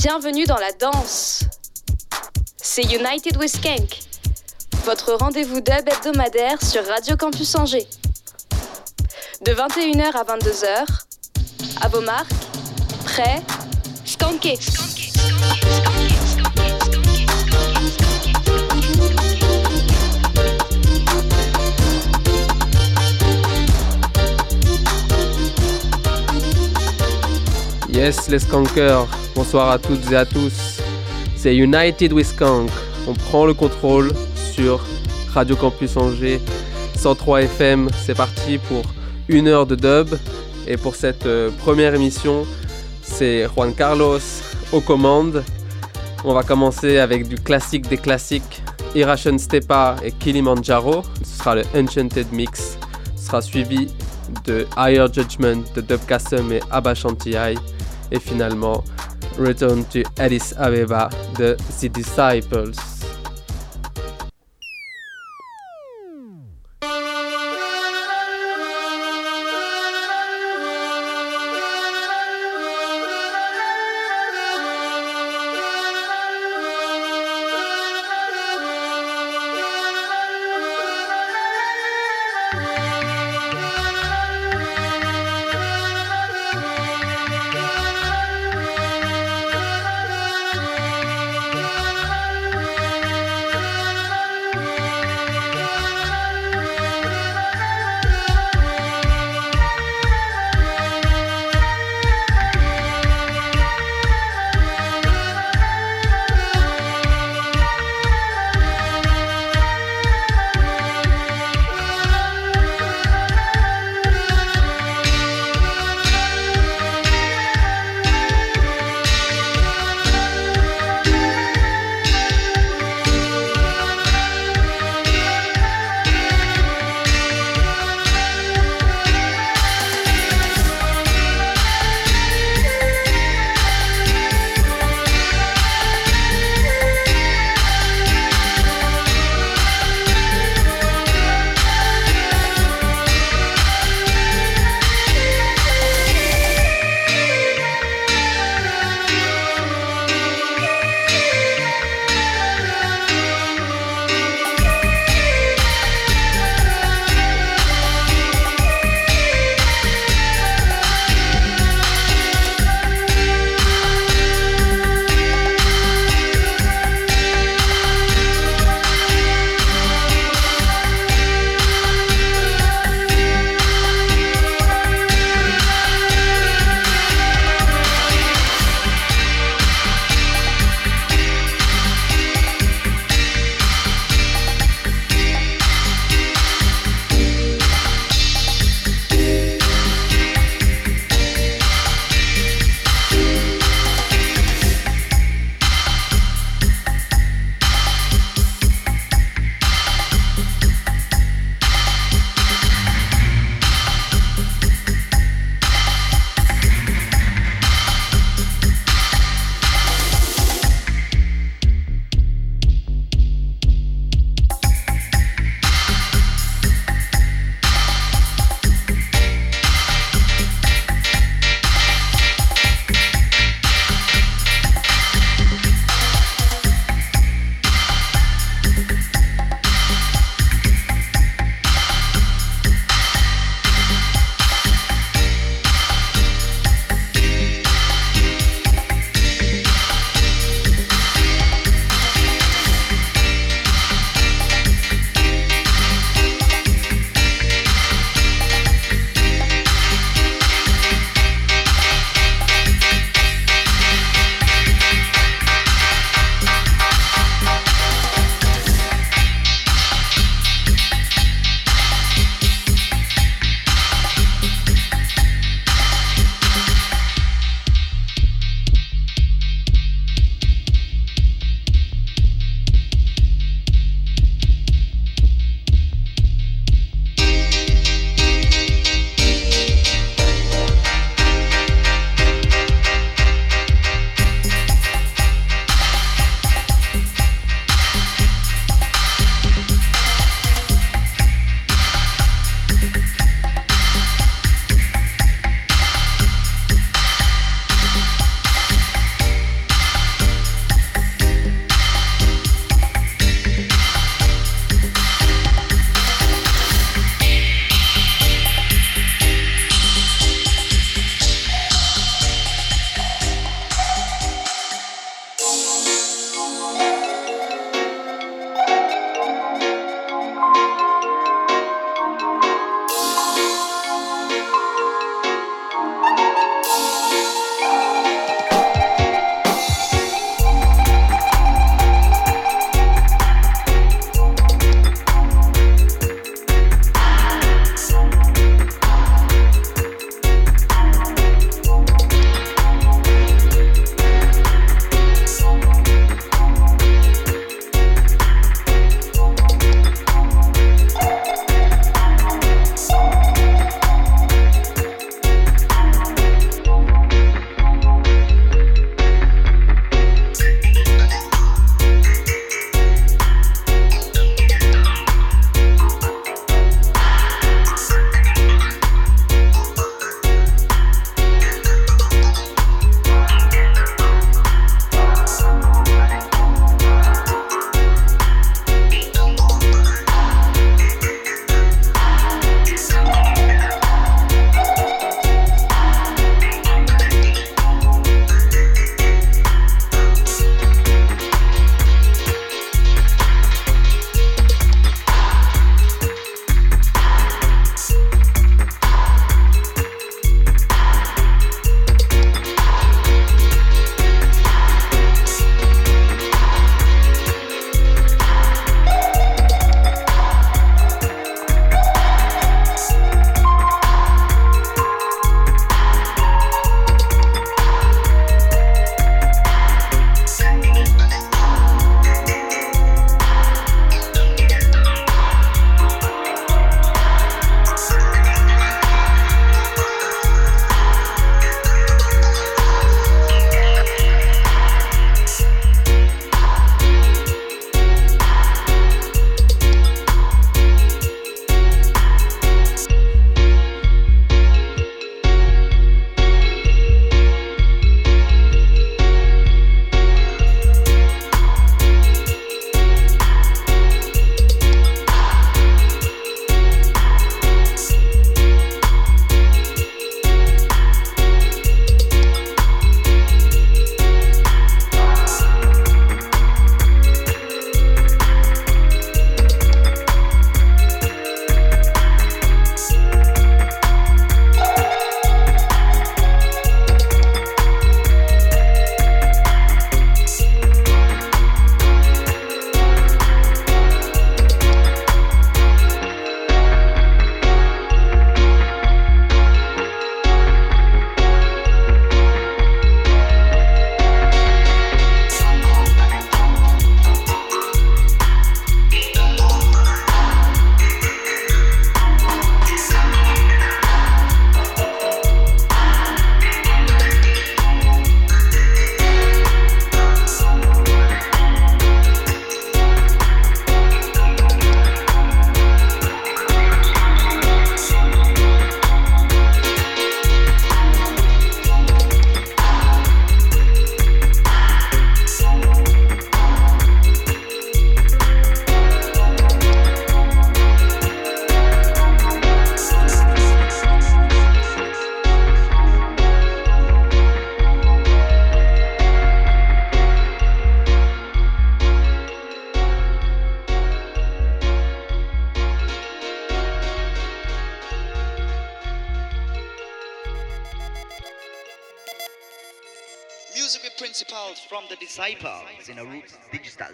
Bienvenue dans la danse. C'est United with Skank, votre rendez-vous dub hebdomadaire sur Radio Campus Angers. De 21h à 22h, à vos marques, prêts, skankez. Yes, les skankers, bonsoir à toutes et à tous. C'est United with Skank. On prend le contrôle sur Radio Campus Angers 103 FM. C'est parti pour une heure de dub. Et pour cette euh, première émission, c'est Juan Carlos aux commandes. On va commencer avec du classique des classiques, Irration Stepa et Kilimanjaro. Ce sera le Enchanted Mix. Ce sera suivi de Higher Judgment de Dub Kassem et Abba Shantiai. Et finalement, Return to Addis Abeba de The Disciples.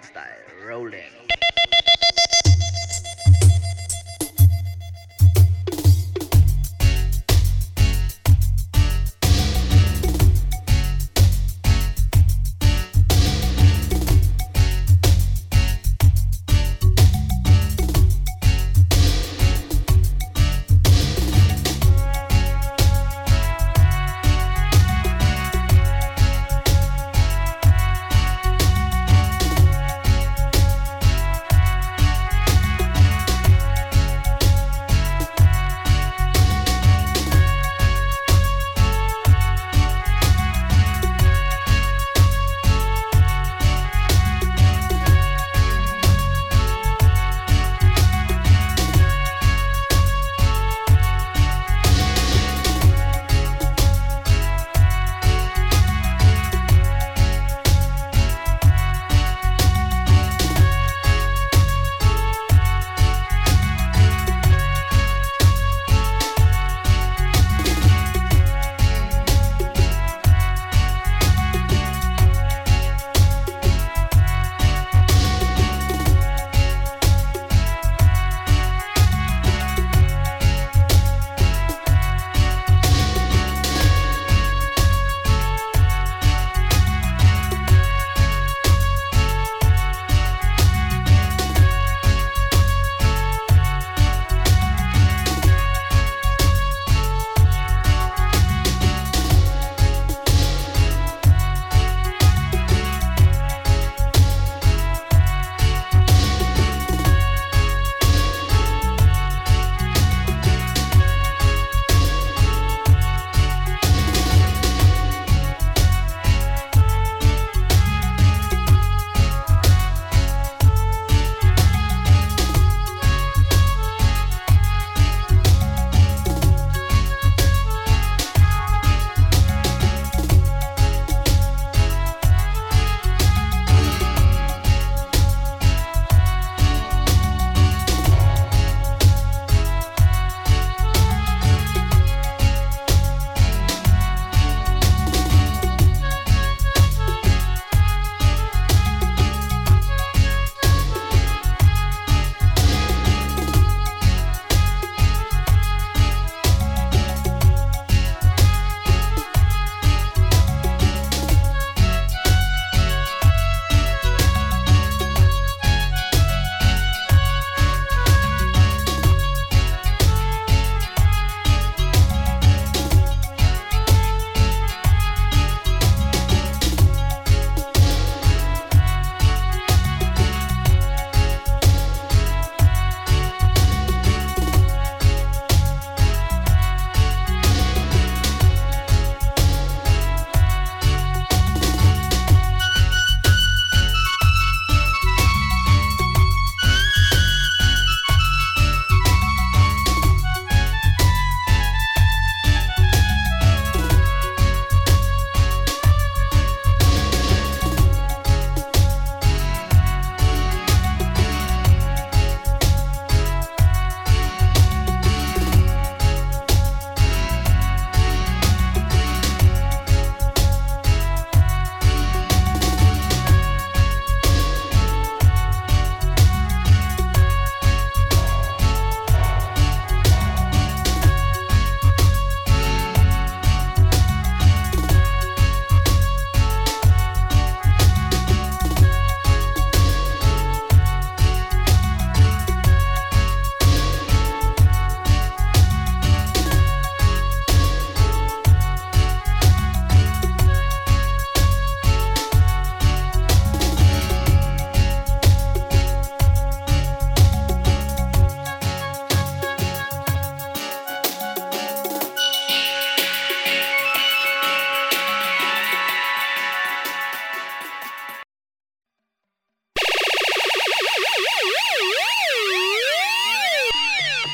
Style. Rolling.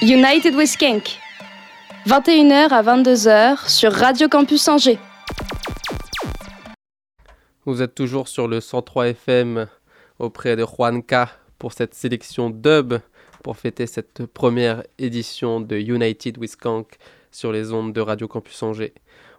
United with Skank. 21h à 22h sur Radio Campus Angers. Vous êtes toujours sur le 103 FM auprès de Juan K pour cette sélection dub pour fêter cette première édition de United with Skank sur les ondes de Radio Campus Angers.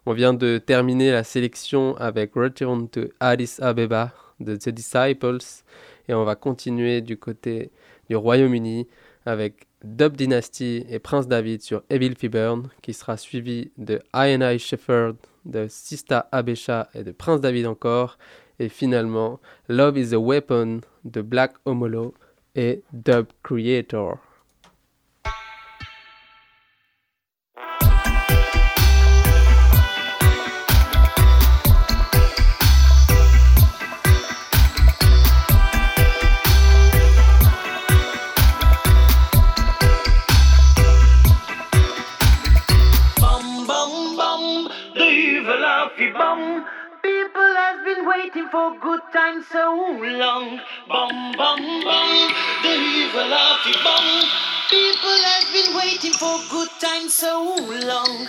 On vient de terminer la sélection avec Return to Addis Abeba de The Disciples et on va continuer du côté du Royaume-Uni avec Dub Dynasty et Prince David sur Evil Fibern qui sera suivi de I and I Shepherd de Sista Abesha et de Prince David encore et finalement Love is a Weapon de Black Homolo et Dub Creator. Waiting for good times so long. Bum, bum, bum, the evil of the bum. People have been waiting for good times so long.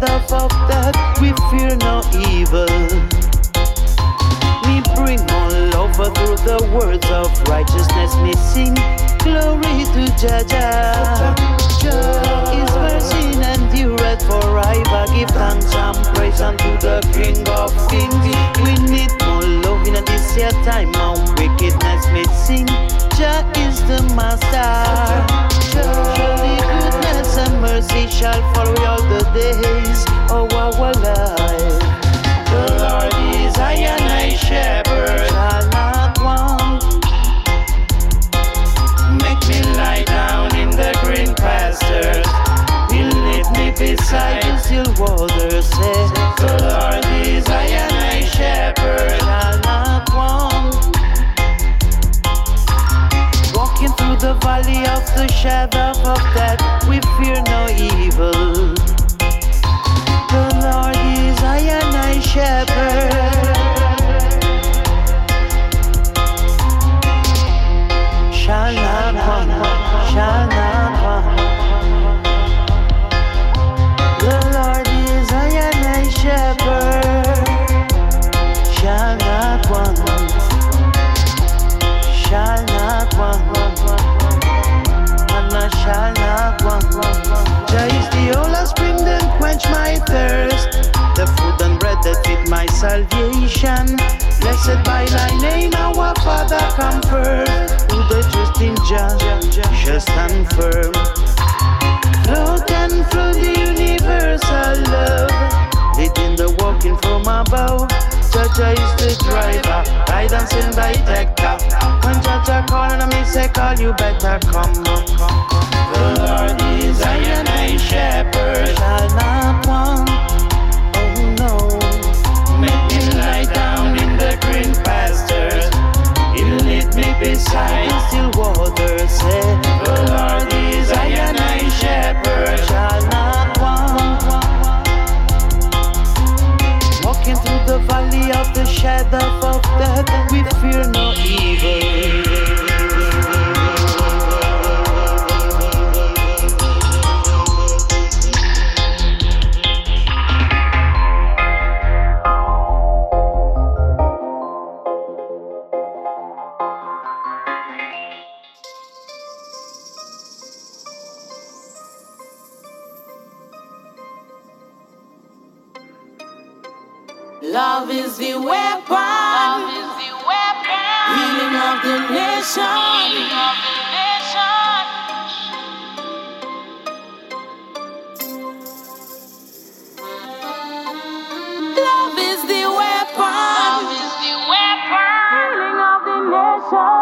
The of death, we fear no evil. We bring all over through the words of righteousness, we sing glory to Jaja. His mercy endureth forever. Give thanks and praise unto the King of Kings. We need in this year time, and wickedness may sing. Jah is the Master. Surely goodness and mercy shall follow all the days of our life. The Lord is I and I shepherd, shall not want. Make me lie down in the green pastures. He'll lead me beside the still waters. The Lord is I and I shepherd, the valley of the shadow of death, we fear no evil. The Lord is I and I shepherd. Shall not shall not. The Lord is shepherd. Shall not want. There is the old spring that quench my thirst, the food and bread that feed my salvation. Blessed by thy name, our Father, come first. Who the trust in Jah shall stand firm. Float and flow the universal love, the walking from above. Jaja is the driver, guidance and protector. When Jaja calling me, say call you better come. The Lord is I and I shepherd, shall not want. Oh no, make me lie down in the green pastures. He'll lead me beside the still waters. Say, the Lord is I and I shepherd, shall not Walking through the valley of the shadow of death, we fear no evil. Nation. Love is the weapon. Healing of the nation.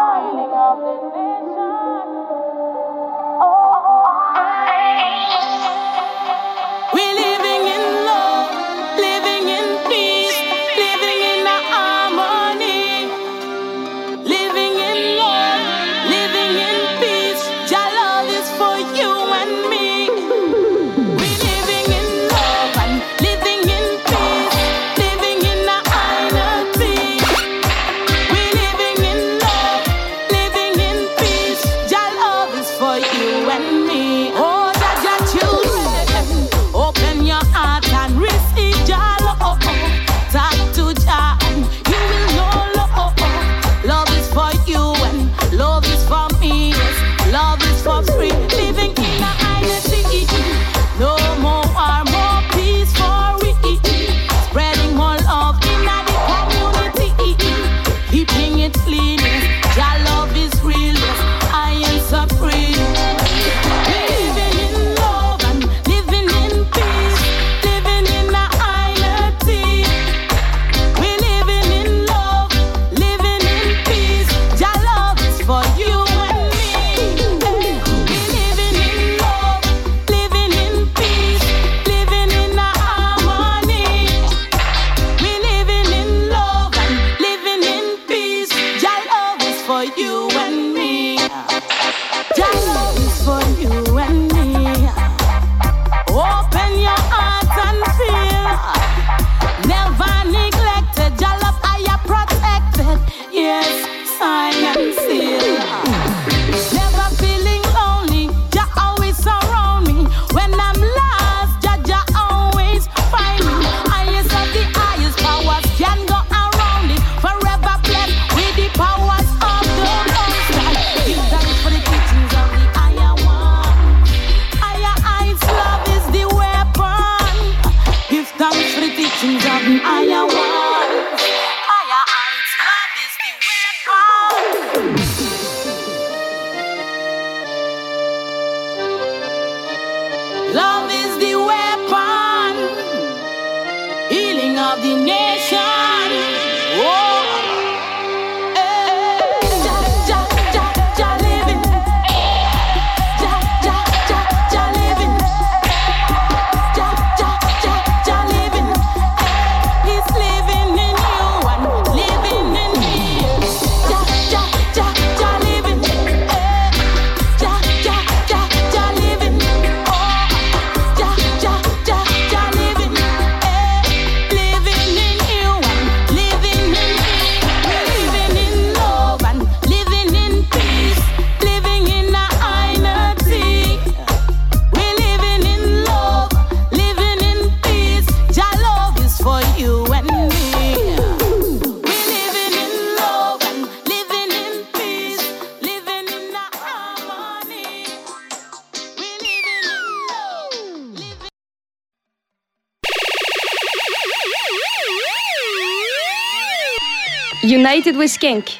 United with Skank.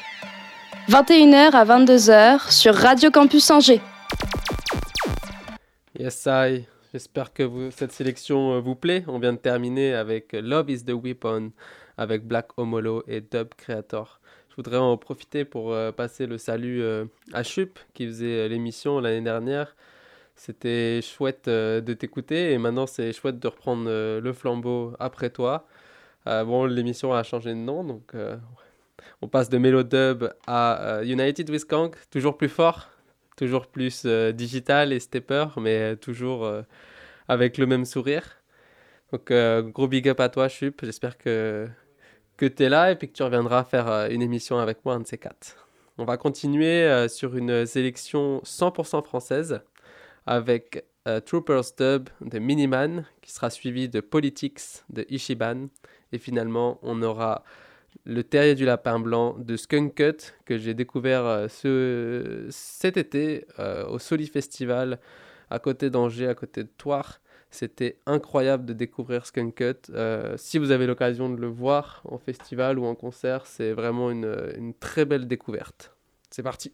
21h à 22h sur Radio Campus Angers. Yes, I. J'espère que cette sélection euh, vous plaît. On vient de terminer avec Love is the Weapon avec Black Homolo et Dub Creator. Je voudrais en profiter pour euh, passer le salut euh, à Chup qui faisait l'émission l'année dernière. C'était chouette de t'écouter et maintenant c'est chouette de reprendre le flambeau après toi. bon, l'émission a changé de nom donc on passe de Melodub à United with Kank, toujours plus fort toujours plus euh, digital et stepper, mais toujours euh, avec le même sourire. Donc, euh, gros big up à toi, Chup. J'espère que, que tu es là et puis que tu reviendras faire une émission avec moi, un de ces quatre. On va continuer sur une sélection 100% française avec Troopers Dub de Miniman, qui sera suivi de Politics de Ishiban. Et finalement, on aura le terrier du lapin blanc de Skunk Cut que j'ai découvert euh, ce, cet été euh, au Soli Festival à côté d'Angers, à côté de Toire. C'était incroyable de découvrir Skunk Cut. Euh, si vous avez l'occasion de le voir en festival ou en concert, c'est vraiment une très belle découverte. C'est parti.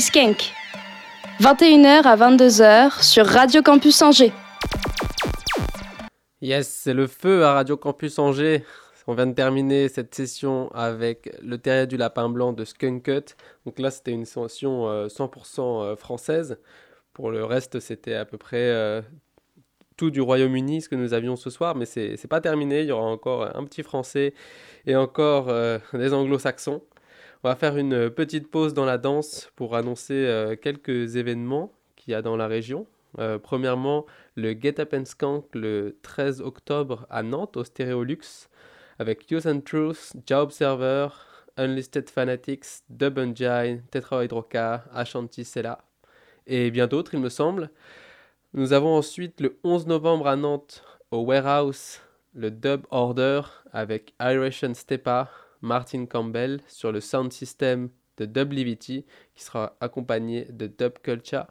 Skank. 21h à 22h sur Radio Campus Angers. Yes, c'est le feu à Radio Campus Angers. On vient de terminer cette session avec le terrier du lapin blanc de Skunkut. Donc là, c'était une session euh, 100% euh, française. Pour le reste, c'était à peu près euh, tout du Royaume-Uni, ce que nous avions ce soir, mais c'est pas terminé. Il y aura encore un petit français et encore des anglo-saxons. On va faire une petite pause dans la danse pour annoncer quelques événements qu'il y a dans la région. premièrement, le Get Up and Skank le 13 octobre à Nantes au Stéréolux avec Use and Truth, Job Observer, Unlisted Fanatics, Dub Engine, Tetrahydroca, Ashanti Sella et bien d'autres, il me semble. Nous avons ensuite le 11 novembre à Nantes au Warehouse le Dub Order avec Iration Stepa, Martin Campbell sur le sound system de Dub Livity qui sera accompagné de Dub Culture.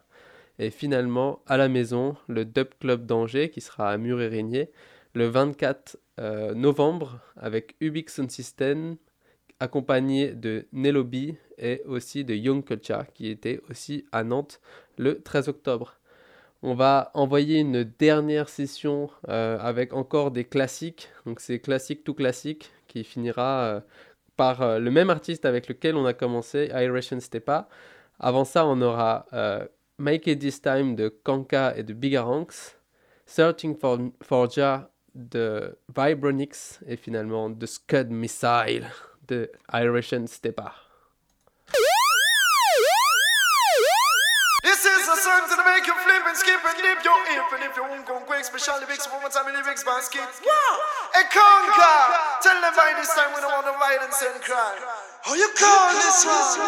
Et finalement, à la maison, le Dub Club d'Angers qui sera à Mur-et-Régnier le 24 euh, novembre avec Ubix Sound System accompagné de Nelobi et aussi de Young Culture qui était aussi à Nantes le 13 octobre. On va envoyer une dernière session euh, avec encore des classiques. Donc c'est classique tout classique qui finira euh, par euh, le même artiste avec lequel on a commencé, Iration Stepa. Avant ça, on aura Make It This Time de Kanka et de Bigaranx, Searching for, for Ja de Vibronix et finalement The Scud Missile de Iration Stepa. live your if and if you won't go quick, special lyrics, woman's time lyrics basket. Wow! And conquer! Tell them by this time we don't want to violence and crime. How you call this one?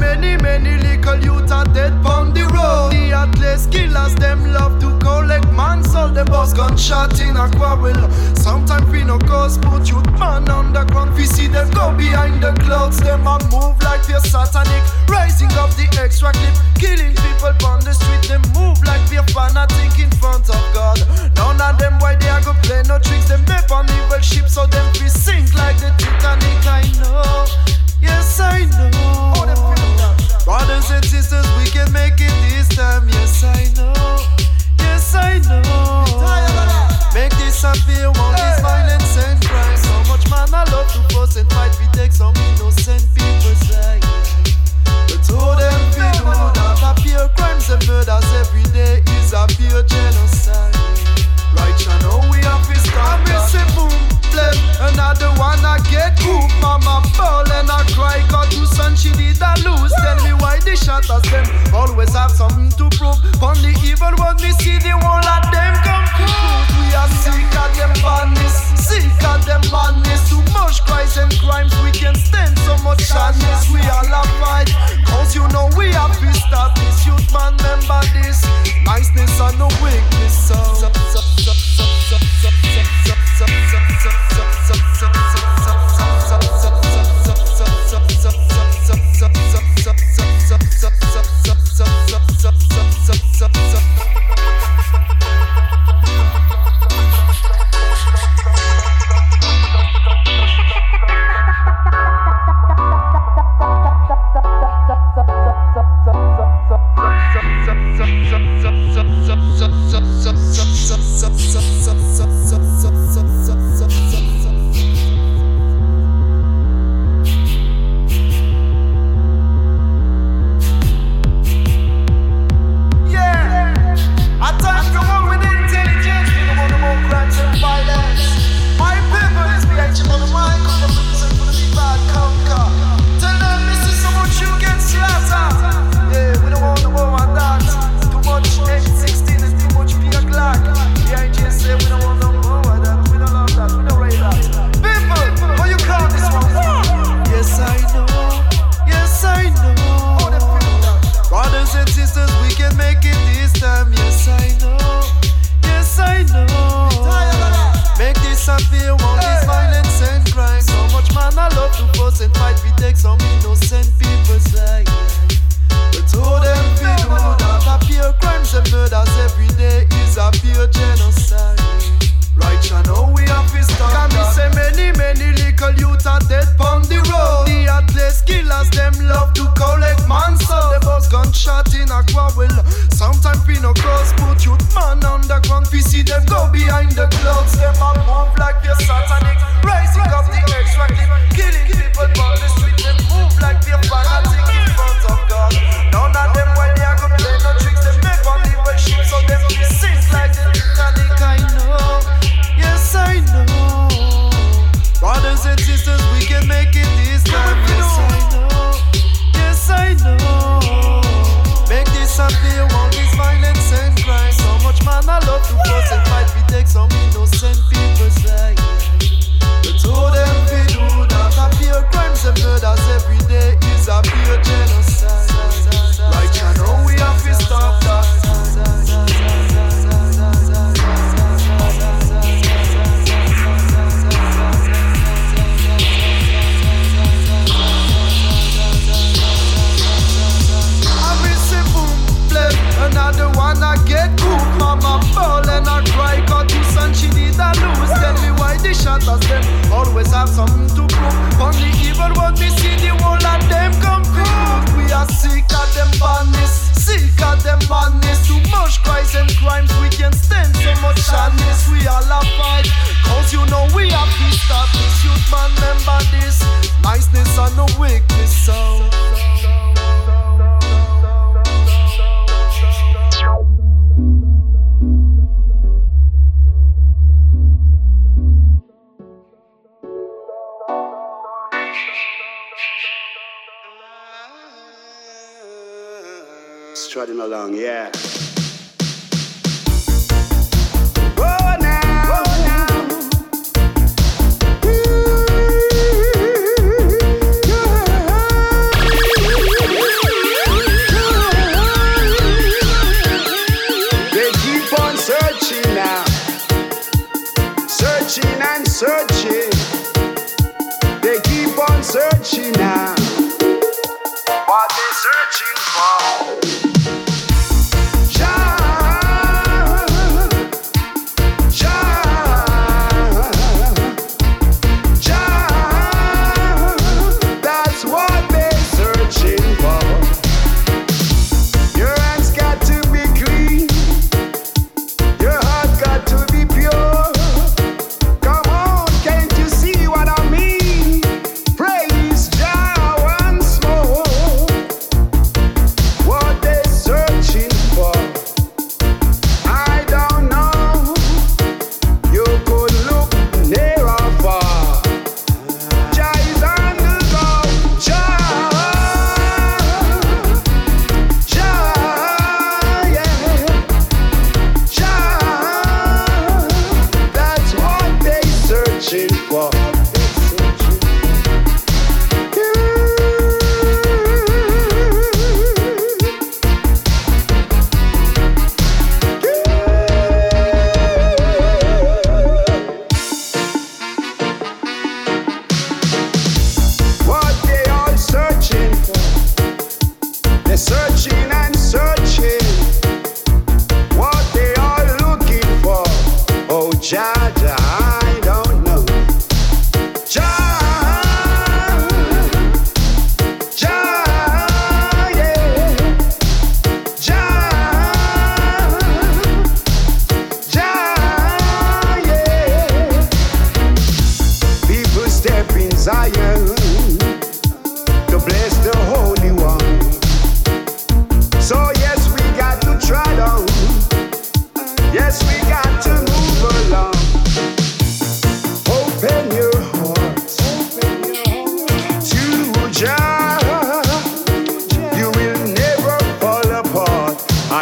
many, many little youth are dead on the road killers, them love to collect man soul. The boss gunshot in a quarrel. Sometimes we no cause put you man underground. We see them go behind the clouds. Them a move like they're satanic. Rising up the extra clip, killing people on the street. Them move like they're fanatic in front of God. None of them why they are go play no tricks.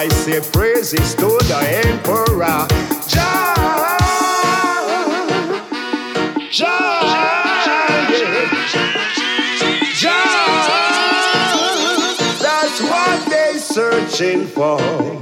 I say praises to the emperor. Jah, Jah, Jah. That's what they're searching for.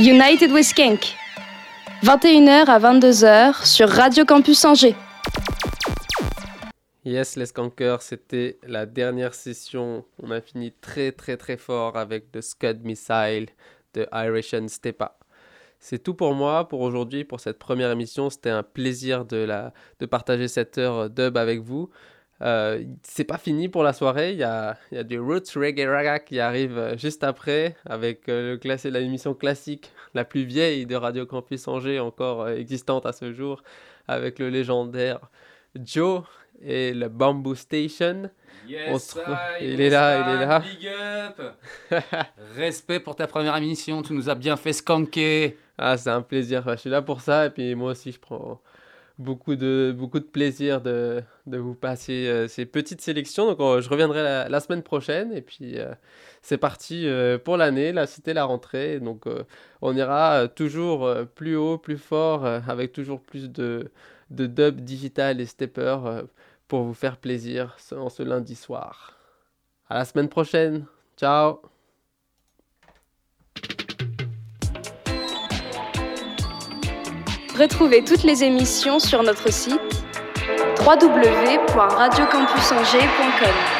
United with Skank. 21h à 22h sur Radio Campus Angers. Yes, les skankers, c'était la dernière session. On a fini très très très fort avec The Scud Missile de Irish Stepa. C'est tout pour moi pour aujourd'hui, pour cette première émission. C'était un plaisir de, la, de partager cette heure dub avec vous. Euh, c'est pas fini pour la soirée, il y a, y a, du Roots Reggae Raga qui arrive euh, juste après avec euh, le classé, l'émission classique la plus vieille de Radio Campus Angers encore euh, existante à ce jour avec le légendaire Joe et le Bamboo Station. Yes, il est là, il est là. Big up. Respect pour ta première émission, tu nous as bien fait skanker. Ah, c'est un plaisir, je suis là pour ça et puis moi aussi je prends beaucoup de, beaucoup de plaisir de, de vous passer euh, ces petites sélections. Donc euh, je reviendrai la, la, semaine prochaine et puis euh, c'est parti pour l'année. Là c'était la rentrée. Donc on ira toujours plus haut, plus fort, avec toujours plus de, de dub digital et stepper pour vous faire plaisir en ce lundi soir. À la semaine prochaine. Ciao Retrouvez toutes les émissions sur notre site www.radiocampusangers.com.